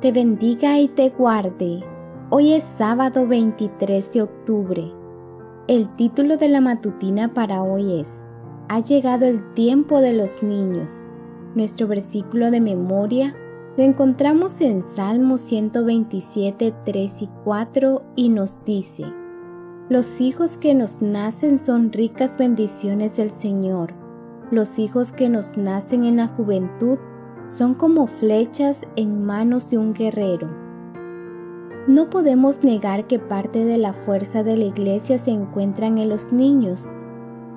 te bendiga y te guarde. Hoy es sábado 23 de octubre. El título de la matutina para hoy es Ha llegado el tiempo de los niños. Nuestro versículo de memoria lo encontramos en Salmo 127, 3 y 4 y nos dice, Los hijos que nos nacen son ricas bendiciones del Señor. Los hijos que nos nacen en la juventud son como flechas en manos de un guerrero. No podemos negar que parte de la fuerza de la iglesia se encuentran en los niños.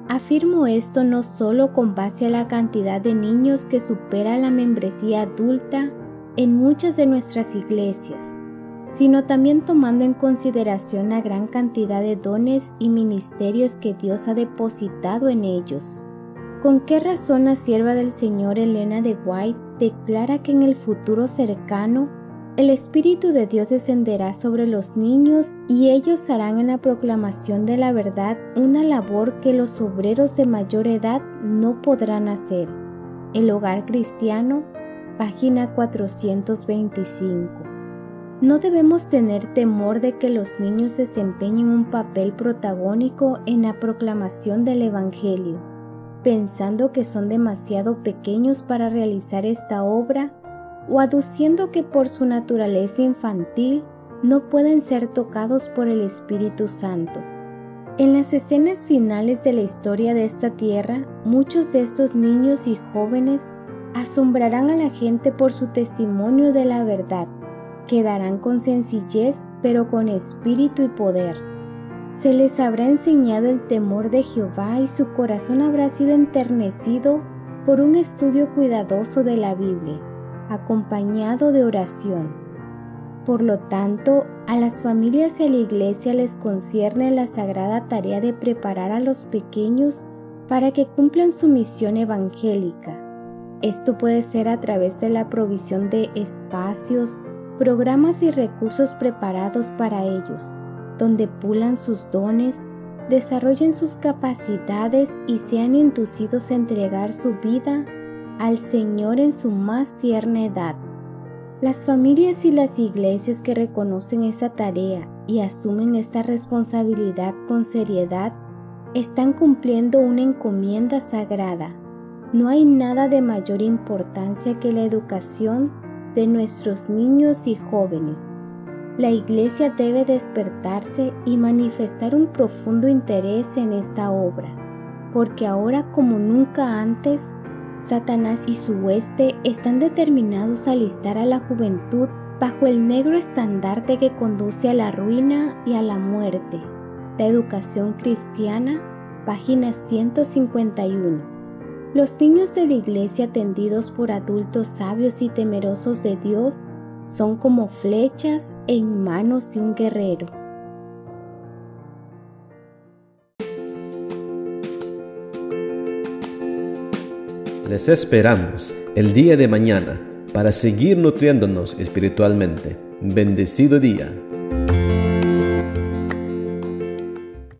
Afirmo esto no solo con base a la cantidad de niños que supera la membresía adulta en muchas de nuestras iglesias, sino también tomando en consideración la gran cantidad de dones y ministerios que Dios ha depositado en ellos. ¿Con qué razón la sierva del Señor Elena de White declara que en el futuro cercano el Espíritu de Dios descenderá sobre los niños y ellos harán en la proclamación de la verdad una labor que los obreros de mayor edad no podrán hacer? El hogar cristiano página 425. No debemos tener temor de que los niños desempeñen un papel protagónico en la proclamación del Evangelio, pensando que son demasiado pequeños para realizar esta obra o aduciendo que por su naturaleza infantil no pueden ser tocados por el Espíritu Santo. En las escenas finales de la historia de esta tierra, muchos de estos niños y jóvenes asombrarán a la gente por su testimonio de la verdad, quedarán con sencillez pero con espíritu y poder. Se les habrá enseñado el temor de Jehová y su corazón habrá sido enternecido por un estudio cuidadoso de la Biblia, acompañado de oración. Por lo tanto, a las familias y a la iglesia les concierne la sagrada tarea de preparar a los pequeños para que cumplan su misión evangélica esto puede ser a través de la provisión de espacios, programas y recursos preparados para ellos, donde pulan sus dones, desarrollen sus capacidades y sean inducidos a entregar su vida al Señor en su más tierna edad. Las familias y las iglesias que reconocen esta tarea y asumen esta responsabilidad con seriedad están cumpliendo una encomienda sagrada no hay nada de mayor importancia que la educación de nuestros niños y jóvenes. La Iglesia debe despertarse y manifestar un profundo interés en esta obra, porque ahora como nunca antes, Satanás y su hueste están determinados a alistar a la juventud bajo el negro estandarte que conduce a la ruina y a la muerte. La educación cristiana, página 151. Los niños de la iglesia atendidos por adultos sabios y temerosos de Dios son como flechas en manos de un guerrero. Les esperamos el día de mañana para seguir nutriéndonos espiritualmente. Bendecido día.